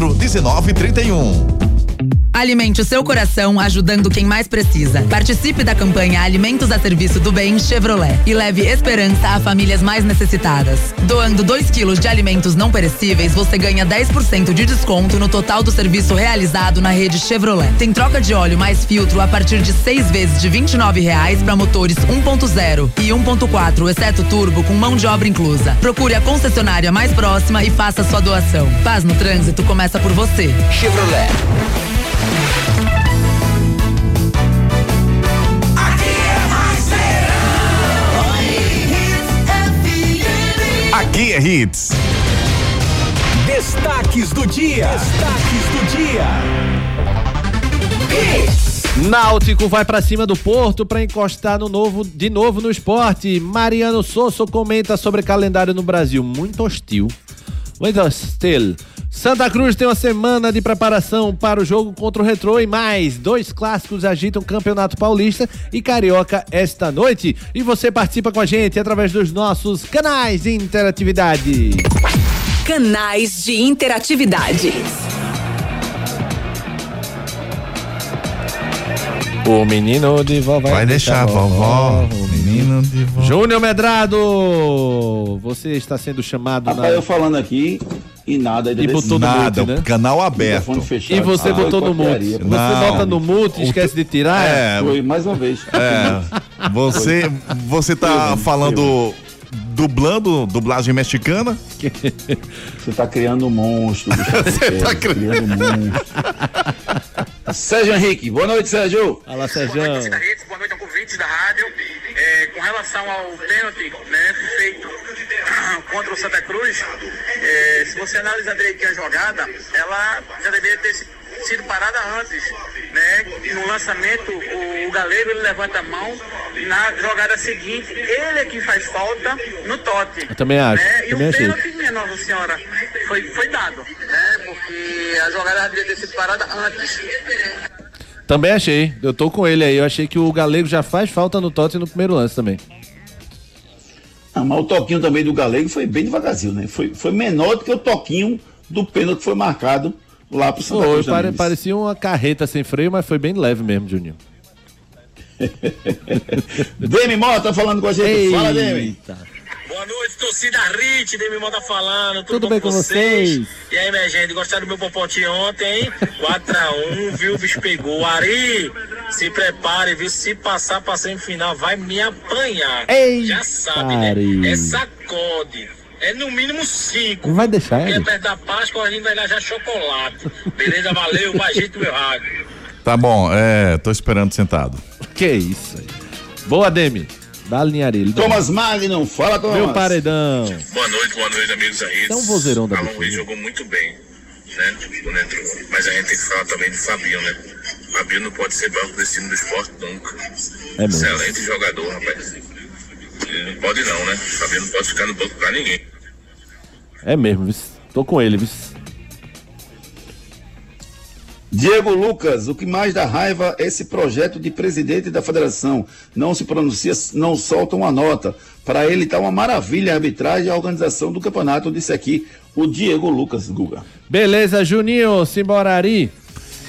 1931. Alimente o seu coração ajudando quem mais precisa. Participe da campanha Alimentos a Serviço do Bem Chevrolet e leve esperança a famílias mais necessitadas. Doando 2 quilos de alimentos não perecíveis, você ganha 10% de desconto no total do serviço realizado na rede Chevrolet. Tem troca de óleo mais filtro a partir de seis vezes de 29 reais para motores 1.0 e 1.4, exceto turbo, com mão de obra inclusa. Procure a concessionária mais próxima e faça sua doação. Paz no trânsito começa por você. Chevrolet. Aqui é Hits. Destaques do dia. Destaques do dia. Náutico vai pra cima do Porto pra encostar no novo, de novo no esporte. Mariano Sosso comenta sobre calendário no Brasil. Muito hostil. Hostil. Santa Cruz tem uma semana de preparação para o jogo contra o Retrô e mais. Dois clássicos agitam o Campeonato Paulista e Carioca esta noite. E você participa com a gente através dos nossos canais de interatividade. Canais de interatividade. O menino de vovó Vai deixar a vovó, o menino de vovó. Júnior Medrado, você está sendo chamado Rapaz, na... eu falando aqui e nada. E botou no Nada, mute, né? canal aberto. E você Ah, botou no mute. Você Não. bota no mute e esquece de tirar? É, Foi mais uma vez. é. Você, você tá falando, dublando, dublagem mexicana? Você tá criando um monstro. Você tá criando um monstro. Sérgio Henrique, boa noite, Sérgio. Fala, Sérgio. Boa noite, ouvintes da rádio. É, com relação ao pênalti né, feito contra o Santa Cruz, é, se você analisar direitinho a jogada, ela já deveria ter si- sido parada antes. Né? No lançamento, o, o Galego ele levanta a mão. Na jogada seguinte, ele é que faz falta no tote. Eu também acho, Né? E também o achei. pênalti, minha Nossa Senhora, foi, foi dado. Porque a jogada deveria ter sido parada antes. Também achei. Eu tô com ele aí. Eu achei que o Galego já faz falta no Totti no primeiro lance também. Ah, mas o toquinho também do Galego foi bem devagarzinho, né? Foi, foi menor do que o toquinho do pênalti que foi marcado lá pro Santa Cruz. pare- parecia uma carreta sem freio, mas foi bem leve mesmo, Juninho. Demi Mota falando com a gente. Fala, Demi. Boa noite, torcida Rit, Demi Mota falando. Tudo, Tudo bem com vocês? E aí, minha gente, gostaram do meu popote ontem, hein? 4x1, viu? O bicho pegou. Ari, se prepare, viu? Se passar pra semifinal, vai me apanhar. Eita, Já sabe, né? Ari. É sacode. É no mínimo 5. Não vai deixar Porque ele? perto da Páscoa a gente vai dar já chocolate. Beleza, valeu, bagito meu rádio. Tá bom, é, tô esperando sentado. Que isso aí. Boa, Demi. Dá a linha ali. Thomas Magnum, fala, Thomas. Meu paredão. Boa noite, boa noite, amigos aí. É um vozeirão da Alan. Ruiz jogou muito bem, né? Quando entrou. Mas a gente tem que falar também do Fabinho, né? Fabinho não pode ser banco desse time do esporte nunca. É mesmo. Excelente jogador, rapaz. Ele não pode não, né? Fabinho não pode ficar no banco pra ninguém. É mesmo, viu? Tô com ele, viu? Diego Lucas, o que mais dá raiva é esse projeto de presidente da federação. Não se pronuncia, não solta uma nota. Para ele tá uma maravilha a arbitragem e a organização do campeonato, disse aqui o Diego Lucas Guga. Beleza, Juninho. Simbora, Ari.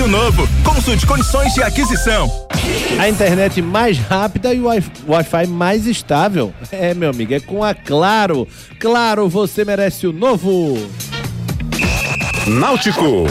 o novo. Consulte condições de aquisição. A internet mais rápida e o Wi- Wi-Fi mais estável. É, meu amigo, é com a Claro. Claro, você merece o novo. Náutico.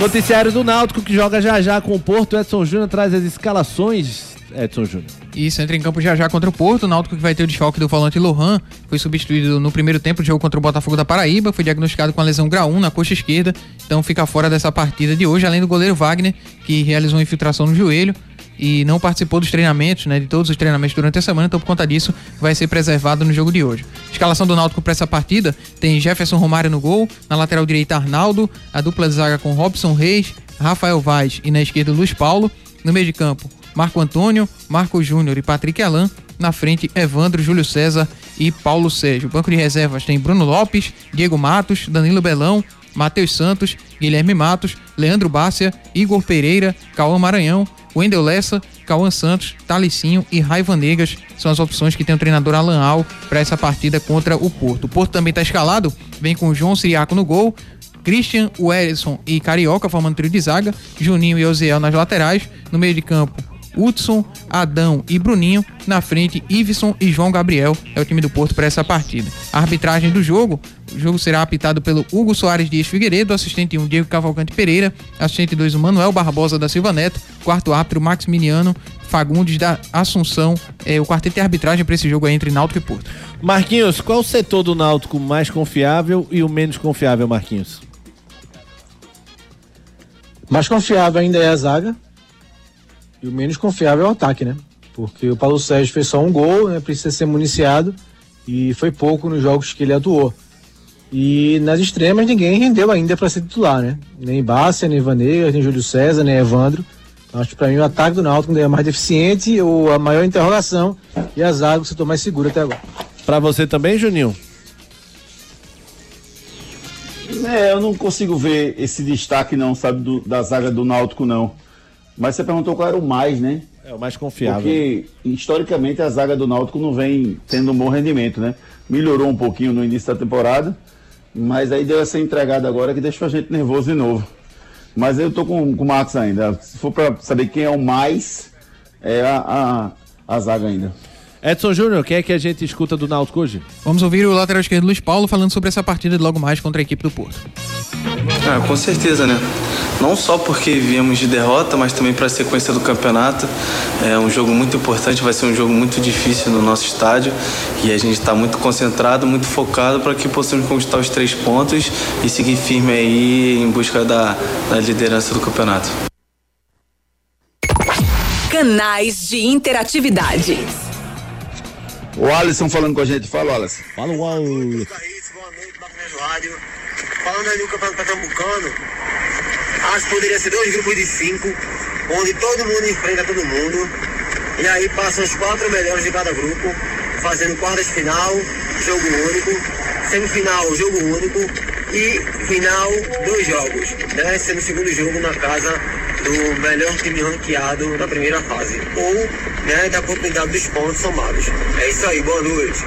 Noticiário do Náutico que joga já já com o Porto. Edson Júnior traz as escalações. Edson Júnior. Isso, entra em campo já já contra o Porto. O Náutico que vai ter o desfalque do volante Lohan. Foi substituído no primeiro tempo do jogo contra o Botafogo da Paraíba. Foi diagnosticado com a lesão grau 1 na coxa esquerda. Então fica fora dessa partida de hoje. Além do goleiro Wagner, que realizou uma infiltração no joelho. E não participou dos treinamentos, né? De todos os treinamentos durante a semana. Então, por conta disso, vai ser preservado no jogo de hoje. Escalação do Náutico para essa partida tem Jefferson Romário no gol. Na lateral direita, Arnaldo. A dupla de zaga com Robson Reis, Rafael Vaz e na esquerda, Luiz Paulo. No meio de campo, Marco Antônio, Marco Júnior e Patrick Alain. Na frente, Evandro, Júlio César e Paulo Sérgio. Banco de reservas tem Bruno Lopes, Diego Matos, Danilo Belão, Matheus Santos, Guilherme Matos, Leandro Bárcia, Igor Pereira, Cauã Maranhão, Wendel Lessa, Cauã Santos, Talicinho e Raiva Negas são as opções que tem o treinador Alan Al para essa partida contra o Porto. O Porto também está escalado, vem com João Siriaco no gol, Christian, Wellison e Carioca formando trio de zaga, Juninho e Oziel nas laterais, no meio de campo Hudson, Adão e Bruninho. Na frente, Iveson e João Gabriel. É o time do Porto para essa partida. A arbitragem do jogo. O jogo será apitado pelo Hugo Soares Dias Figueiredo, assistente 1, Diego Cavalcante Pereira, assistente 2, o Manuel Barbosa da Silva Neto, quarto árbitro, Maximiliano Fagundes da Assunção. É, o quarteto de arbitragem para esse jogo é entre Náutico e Porto. Marquinhos, qual o setor do Náutico mais confiável e o menos confiável, Marquinhos? Mais confiável ainda é a zaga. E o menos confiável é o ataque, né? Porque o Paulo Sérgio fez só um gol, né? Precisa ser municiado. E foi pouco nos jogos que ele atuou. E nas extremas ninguém rendeu ainda para ser titular, né? Nem Bárcia, nem Vanegas, nem Júlio César, nem Evandro. Então, acho que para mim o ataque do Náutico é mais deficiente, ou a maior interrogação, e a zaga o setor mais seguro até agora. Para você também, Juninho? É, eu não consigo ver esse destaque não, sabe, do- da zaga do Náutico não. Mas você perguntou qual era o mais, né? É o mais confiável. Porque historicamente a zaga do Náutico não vem tendo um bom rendimento, né? Melhorou um pouquinho no início da temporada, mas aí deu essa entregada agora que deixou a gente nervoso de novo. Mas eu tô com, com o Marcos ainda. Se for para saber quem é o mais, é a, a, a zaga ainda. Edson Júnior, quem é que a gente escuta do Náutico hoje? Vamos ouvir o lateral esquerdo Luiz Paulo falando sobre essa partida de logo mais contra a equipe do Porto. Ah, com certeza, né? Não só porque viemos de derrota, mas também para a sequência do campeonato. É um jogo muito importante, vai ser um jogo muito difícil no nosso estádio e a gente está muito concentrado, muito focado para que possamos conquistar os três pontos e seguir firme aí em busca da, da liderança do campeonato. Canais de interatividade. O Alisson falando com a gente. Fala, Alisson. Fala, Wallace. Rádio. Falando aí do Campeonato Pernambucano, acho que poderia ser dois grupos de cinco, onde todo mundo enfrenta todo mundo. E aí passam os quatro melhores de cada grupo, fazendo quartas final, jogo único, semifinal, jogo único e final, dois jogos, né? Sendo o segundo jogo na casa do melhor time ranqueado da primeira fase. Ou, né, da oportunidade dos pontos somados. É isso aí, boa noite.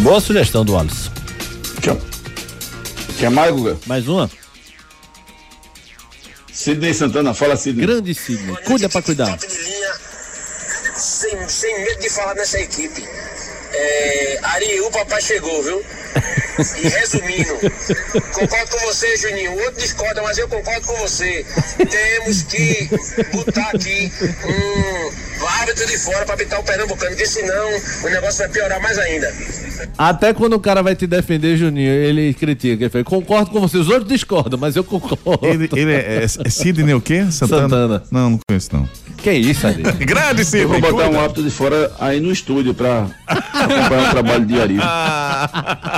Boa sugestão do Alisson. Quer mais, Guga? Mais uma? Sidney Santana, fala Sidney. Grande Sidney. Cuida pra cuidar. Sem, sem medo de falar nessa equipe. É, Ari, o papai chegou, viu? E resumindo, concordo com você, Juninho. O outro discorda, mas eu concordo com você. Temos que botar aqui um árbitro de fora para apitar o Pernambucano, porque senão o negócio vai piorar mais ainda. Até quando o cara vai te defender, Juninho, ele critica. Ele fala, concordo com você, os outros discordam, mas eu concordo. Ele, ele é, é, é Sidney o quê? Santana? Santana. Não, não conheço não. Que isso, Ari? Grande Sidney. Eu vou botar cuida. um árbitro de fora aí no estúdio pra acompanhar o trabalho de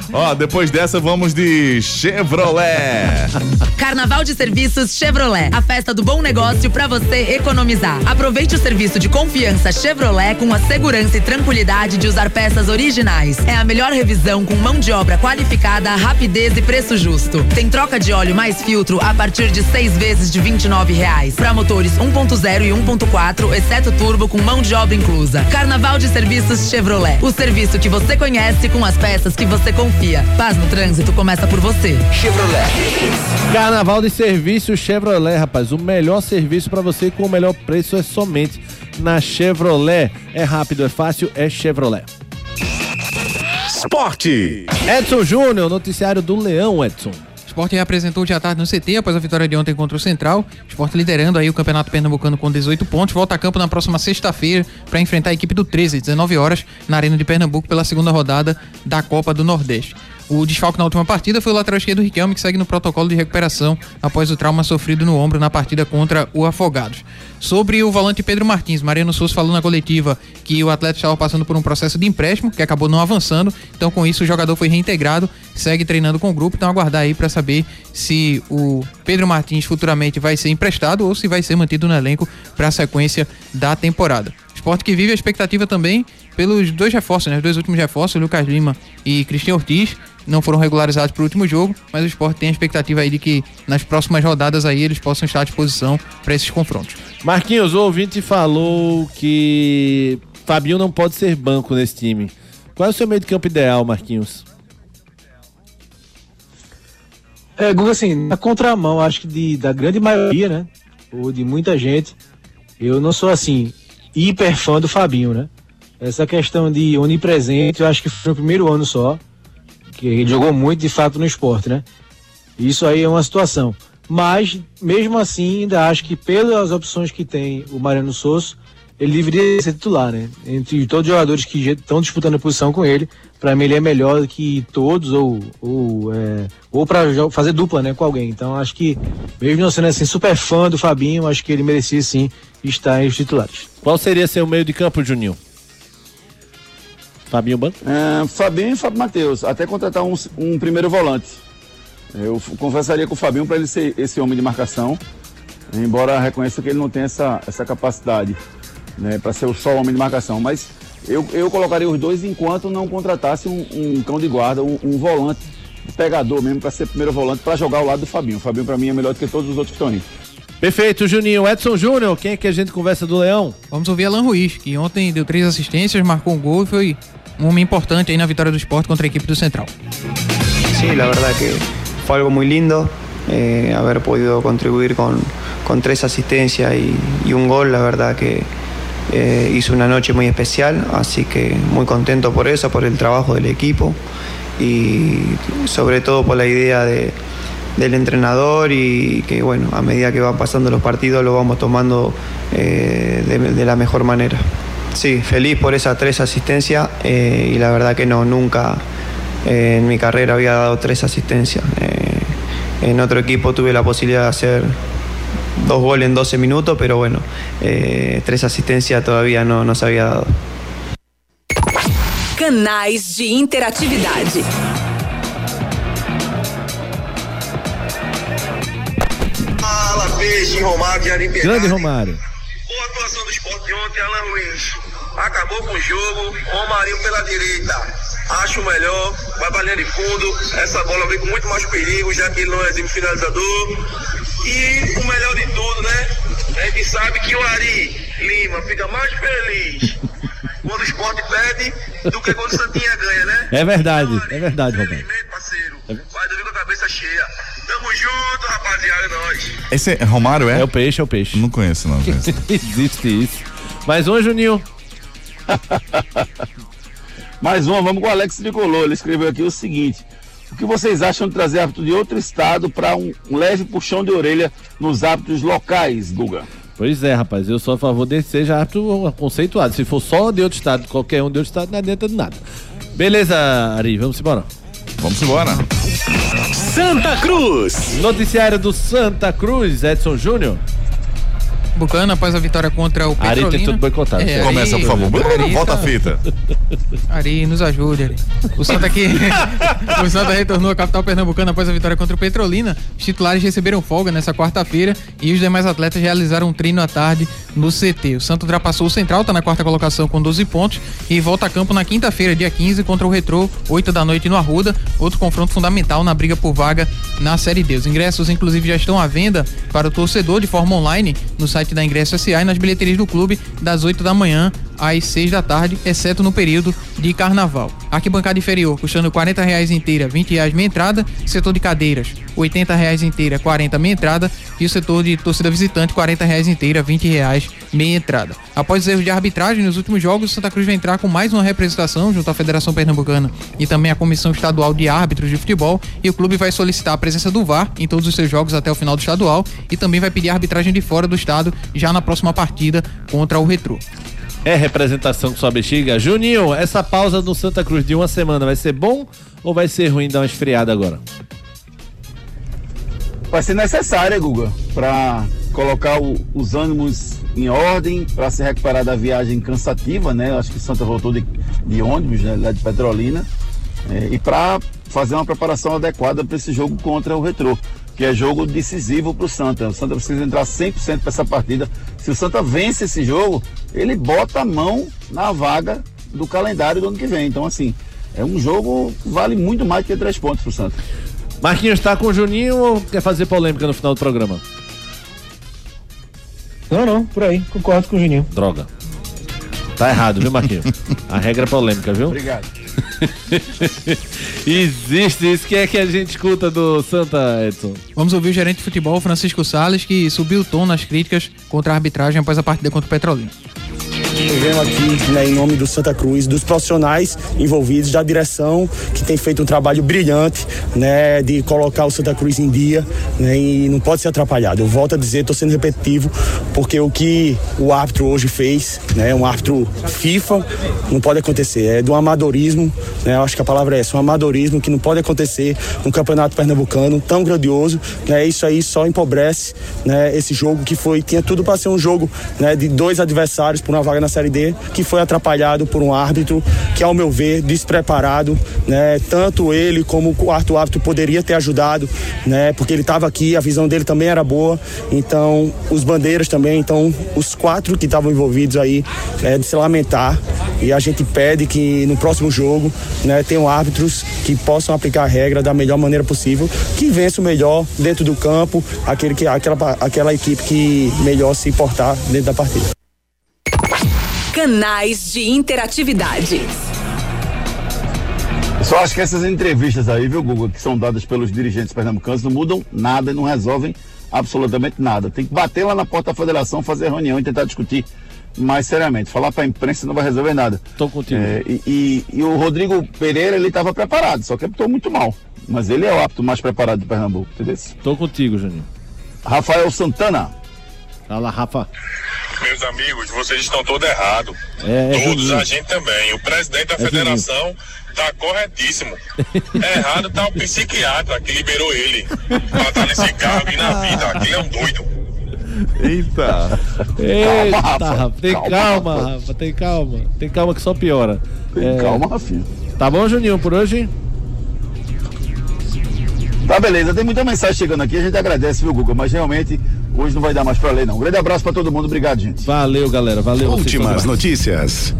Ó, depois dessa vamos de Chevrolet. Carnaval de Serviços Chevrolet. A festa do bom negócio para você economizar. Aproveite o serviço de confiança Chevrolet com a segurança e tranquilidade de usar peças originais. É a melhor revisão com mão de obra qualificada, rapidez e preço justo. Tem troca de óleo mais filtro a partir de seis vezes de 29 reais. Para motores 1.0 e 1.4, exceto turbo com mão de obra inclusa. Carnaval de Serviços Chevrolet. O serviço que você conhece com as peças que você confia. Paz no trânsito começa por você. Chevrolet. Carnaval de Serviço Chevrolet, rapaz. O melhor serviço para você com o melhor preço é somente na Chevrolet. É rápido, é fácil, é Chevrolet. Esporte. Edson Júnior, noticiário do Leão, Edson. Sport reapresentou de à tarde no CT após a vitória de ontem contra o Central. Sport liderando aí o Campeonato Pernambucano com 18 pontos. Volta a campo na próxima sexta-feira para enfrentar a equipe do 13, 19 horas, na Arena de Pernambuco pela segunda rodada da Copa do Nordeste. O desfalque na última partida foi o lateral esquerdo Riquelme, que segue no protocolo de recuperação após o trauma sofrido no ombro na partida contra o Afogados. Sobre o volante Pedro Martins, Mariano Souza falou na coletiva que o atleta estava passando por um processo de empréstimo, que acabou não avançando. Então, com isso, o jogador foi reintegrado, segue treinando com o grupo. Então, aguardar aí para saber se o Pedro Martins futuramente vai ser emprestado ou se vai ser mantido no elenco para a sequência da temporada. Esporte que vive a expectativa também pelos dois reforços, né? Os dois últimos reforços, Lucas Lima e Cristian Ortiz, não foram regularizados para o último jogo, mas o esporte tem a expectativa aí de que nas próximas rodadas aí eles possam estar à disposição para esses confrontos. Marquinhos, o ouvinte falou que Fabinho não pode ser banco nesse time. Qual é o seu meio de campo ideal, Marquinhos? É, Guga, assim, na contramão, acho que de, da grande maioria, né? Ou de muita gente, eu não sou assim, hiper fã do Fabinho, né? Essa questão de onipresente, eu acho que foi no primeiro ano só, que ele jogou muito de fato no esporte, né? Isso aí é uma situação. Mas, mesmo assim, ainda acho que pelas opções que tem o Mariano Souza, ele deveria ser titular, né? Entre todos os jogadores que estão disputando a posição com ele, para mim ele é melhor que todos, ou, ou, é, ou para fazer dupla né, com alguém. Então acho que, mesmo não sendo assim super fã do Fabinho, acho que ele merecia sim estar entre os titulares. Qual seria seu meio de campo, Juninho? Fabinho Banco? É, Fabinho e Fábio Matheus, até contratar um, um primeiro volante. Eu conversaria com o Fabinho para ele ser esse homem de marcação, embora reconheça que ele não tem essa, essa capacidade né, para ser o só homem de marcação. Mas eu, eu colocaria os dois enquanto não contratasse um, um cão de guarda, um, um volante pegador mesmo, para ser primeiro volante, para jogar ao lado do Fabinho. O Fabinho, para mim, é melhor do que todos os outros que estão aí. Perfeito, Juninho. Edson Júnior, quem é que a gente conversa do Leão? Vamos ouvir Alan Ruiz, que ontem deu três assistências, marcou um gol e foi um homem importante aí na vitória do esporte contra a equipe do Central. Sí, la verdad que fue algo muy lindo eh, haber podido contribuir con, tres asistencias y, y un gol, la verdad que eh, hizo una noche muy especial, así que muy contento por eso, por el trabajo del equipo y sobre todo por la idea de- del entrenador y que bueno, a medida que van pasando los partidos lo vamos tomando eh, de, de la mejor manera. Sí, feliz por esas tres asistencias eh, y la verdad que no, nunca eh, en mi carrera había dado tres asistencias. Eh, en otro equipo tuve la posibilidad de hacer dos goles en 12 minutos, pero bueno, eh, tres asistencias todavía no, no se había dado. Canais de interatividad. Fala, Grande Romário. Boa atuação do esporte de ontem, Alan Luiz. Acabou com o jogo, Romarinho pela direita. Acho melhor, vai pra linha de fundo. Essa bola vem com muito mais perigo, já que ele não é exime finalizador. E o melhor de tudo, né? A gente sabe que o Ari Lima fica mais feliz quando o esporte perde do que quando o Santinha ganha, né? É verdade, é verdade, Romário. Vai dormir com a cabeça cheia. Tamo junto, rapaziada, é nóis. Esse é Romário, é? É o peixe, é o peixe. Não conheço, não. Conheço. Existe isso. Mais um, Juninho. Mais uma, vamos com o Alex Tricolor. Ele escreveu aqui o seguinte: O que vocês acham de trazer árbitro de outro estado para um, um leve puxão de orelha nos árbitros locais, Guga? Pois é, rapaz, eu sou a favor desse seja árbitro conceituado. Se for só de outro estado, qualquer um de outro estado, não adianta de nada. Beleza, Ari, vamos embora. Vamos embora. Santa Cruz. Noticiário do Santa Cruz, Edson Júnior. Bucana após a vitória contra o Ari Petrolina. tem tudo boicotado. É, Começa, Ari- por favor. Ari Volta a tá- fita. Ari, nos ajude, Ari. O Santa aqui. o Santa retornou à capital pernambucana após a vitória contra o Petrolina. Os titulares receberam folga nessa quarta-feira e os demais atletas realizaram um treino à tarde no CT. O Santa ultrapassou o Central, tá na quarta colocação com 12 pontos e volta a campo na quinta-feira, dia 15, contra o Retrô, 8 da noite no Arruda. Outro confronto fundamental na briga por vaga na Série D. Os ingressos, inclusive, já estão à venda para o torcedor de forma online no site da Ingresso SA e nas bilheterias do clube das 8 da manhã às 6 da tarde, exceto no período de carnaval. Arquibancada inferior, custando 40 reais inteira, 20 reais meia entrada. Setor de cadeiras, 80 reais inteira, 40 meia entrada. E o setor de torcida visitante, 40 reais inteira, 20 reais meia entrada. Após os erros de arbitragem nos últimos jogos, Santa Cruz vai entrar com mais uma representação junto à Federação Pernambucana e também à Comissão Estadual de Árbitros de Futebol. E o clube vai solicitar a presença do VAR em todos os seus jogos até o final do estadual e também vai pedir arbitragem de fora do estado já na próxima partida contra o Retrô. É representação com sua bexiga. Juninho, essa pausa no Santa Cruz de uma semana vai ser bom ou vai ser ruim dar uma esfriada agora? Vai ser necessária, Guga, para colocar o- os ânimos em ordem, para se recuperar da viagem cansativa, né? Acho que Santa voltou de, de ônibus, né? Lá de Petrolina. É, e para fazer uma preparação adequada para esse jogo contra o Retrô, que é jogo decisivo para o Santa. O Santa precisa entrar 100% para essa partida. Se o Santa vence esse jogo, ele bota a mão na vaga do calendário do ano que vem. Então, assim, é um jogo que vale muito mais que três pontos para o Santa. Marquinhos tá com o Juninho ou quer fazer polêmica no final do programa? Não, não, por aí, concordo com o Juninho. Droga. Tá errado, viu, Marquinhos? A regra é polêmica, viu? Obrigado. Existe isso que é que a gente escuta do Santa Edson. Vamos ouvir o gerente de futebol, Francisco Salles, que subiu o tom nas críticas contra a arbitragem após a partida contra o Petrolina. Venho aqui né, em nome do Santa Cruz, dos profissionais envolvidos, da direção que tem feito um trabalho brilhante né, de colocar o Santa Cruz em dia né, e não pode ser atrapalhado. Eu volto a dizer, estou sendo repetitivo, porque o que o árbitro hoje fez, né, um árbitro FIFA, não pode acontecer. É do amadorismo, né, eu acho que a palavra é essa, um amadorismo que não pode acontecer no Campeonato Pernambucano tão grandioso. Né, isso aí só empobrece né, esse jogo que foi, tinha tudo para ser um jogo né, de dois adversários por uma vaga na Série D, que foi atrapalhado por um árbitro que, ao meu ver, despreparado, né? Tanto ele como o quarto árbitro poderia ter ajudado, né? Porque ele estava aqui, a visão dele também era boa. Então, os bandeiras também, então, os quatro que estavam envolvidos aí, é de se lamentar. E a gente pede que no próximo jogo, né, tenham árbitros que possam aplicar a regra da melhor maneira possível, que vença o melhor dentro do campo, aquele que, aquela, aquela equipe que melhor se portar dentro da partida. Canais de interatividade. Eu só acho que essas entrevistas aí, viu, Google, que são dadas pelos dirigentes pernambucanos, não mudam nada e não resolvem absolutamente nada. Tem que bater lá na porta da federação, fazer reunião e tentar discutir mais seriamente. Falar para a imprensa não vai resolver nada. Tô contigo. É, e, e- e o Rodrigo Pereira, ele estava preparado, só que apitou muito mal. Mas ele é o árbitro mais preparado de Pernambuco, entendeu? Tô contigo, Juninho. Rafael Santana. Fala, Rafa. Meus amigos, vocês estão todos errados. É, é Todos, a gente também. O presidente da É federação tá corretíssimo. Errado tá o psiquiatra que liberou ele pra estar nesse cargo e na vida. Aquele é um doido. Eita. Eita, Rafa. Rafa. Tem Calma, calma, Rafa. Rafa. Tem calma. Tem calma que só piora. Tem É, calma, Rafinha. Tá bom, Juninho, por hoje? Tá beleza, tem muita mensagem chegando aqui, a gente agradece, viu, Guga? Mas realmente hoje não vai dar mais pra ler, não. Um grande abraço pra todo mundo, obrigado, gente. Valeu, galera, valeu. Últimas notícias.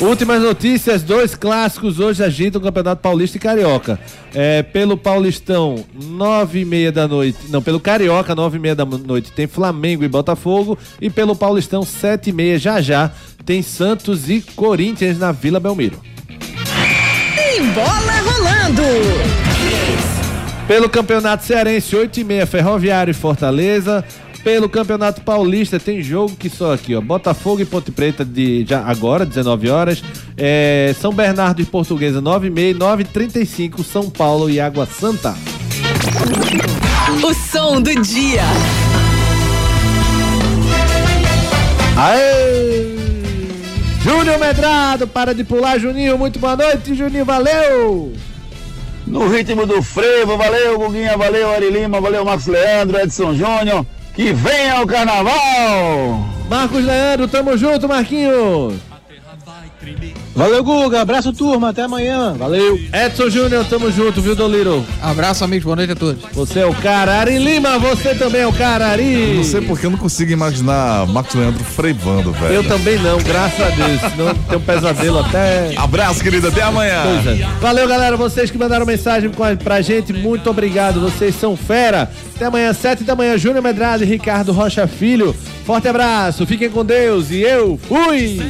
Últimas notícias, dois clássicos hoje agitam o Campeonato Paulista e Carioca. É, pelo Paulistão, nove e meia da noite, não, pelo Carioca, nove e meia da noite tem Flamengo e Botafogo e pelo Paulistão, sete e meia já já tem Santos e Corinthians na Vila Belmiro. Tem bola rolando. Pelo Campeonato Cearense, 8 e meia, Ferroviário e Fortaleza. Pelo Campeonato Paulista tem jogo que só aqui, ó. Botafogo e Ponte Preta de já agora, 19 horas. É, São Bernardo e Portuguesa, 9 e meia, 9 e 35 São Paulo e Água Santa. O som do dia. Aê! Júnior Medrado, para de pular, Juninho. Muito boa noite, Juninho. Valeu! No ritmo do frevo, valeu, Guguinha, valeu, Ari Lima, valeu, Marcos Leandro, Edson Júnior. Que venha o carnaval! Marcos Leandro, tamo junto, Marquinhos. Valeu, Guga. Abraço, turma. Até amanhã. Valeu. Edson Júnior, tamo junto, viu, Doliro? Abraço, amigos. Boa noite a todos. Você é o cara. Ari Lima, você também é o cara, Ari. Não sei porque eu não consigo imaginar Marcos Leandro freivando, velho. Eu também não, graças a Deus. Senão tem um pesadelo até. Abraço, querido. Até amanhã. Pois é. Valeu, galera. Vocês que mandaram mensagem pra gente, muito obrigado. Vocês são fera. Até amanhã, sete da manhã, Júnior Medrado e Ricardo Rocha Filho. Forte abraço, fiquem com Deus e eu fui!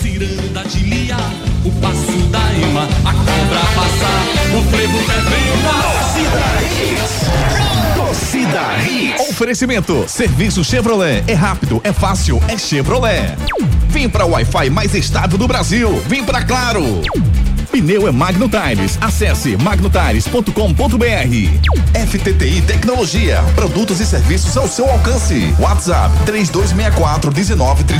Ciranda de lia, o passo da ema, a cobra passar, o frevo Torcida Hits. Oferecimento. Serviço Chevrolet. É rápido, é fácil, é Chevrolet. Vem pra Wi-Fi mais estável do Brasil. Vem pra Claro. Pneu é Magno Tires. Acesse magnotires.com.br. FTTI Tecnologia. Produtos e serviços ao seu alcance. WhatsApp 3264 1930.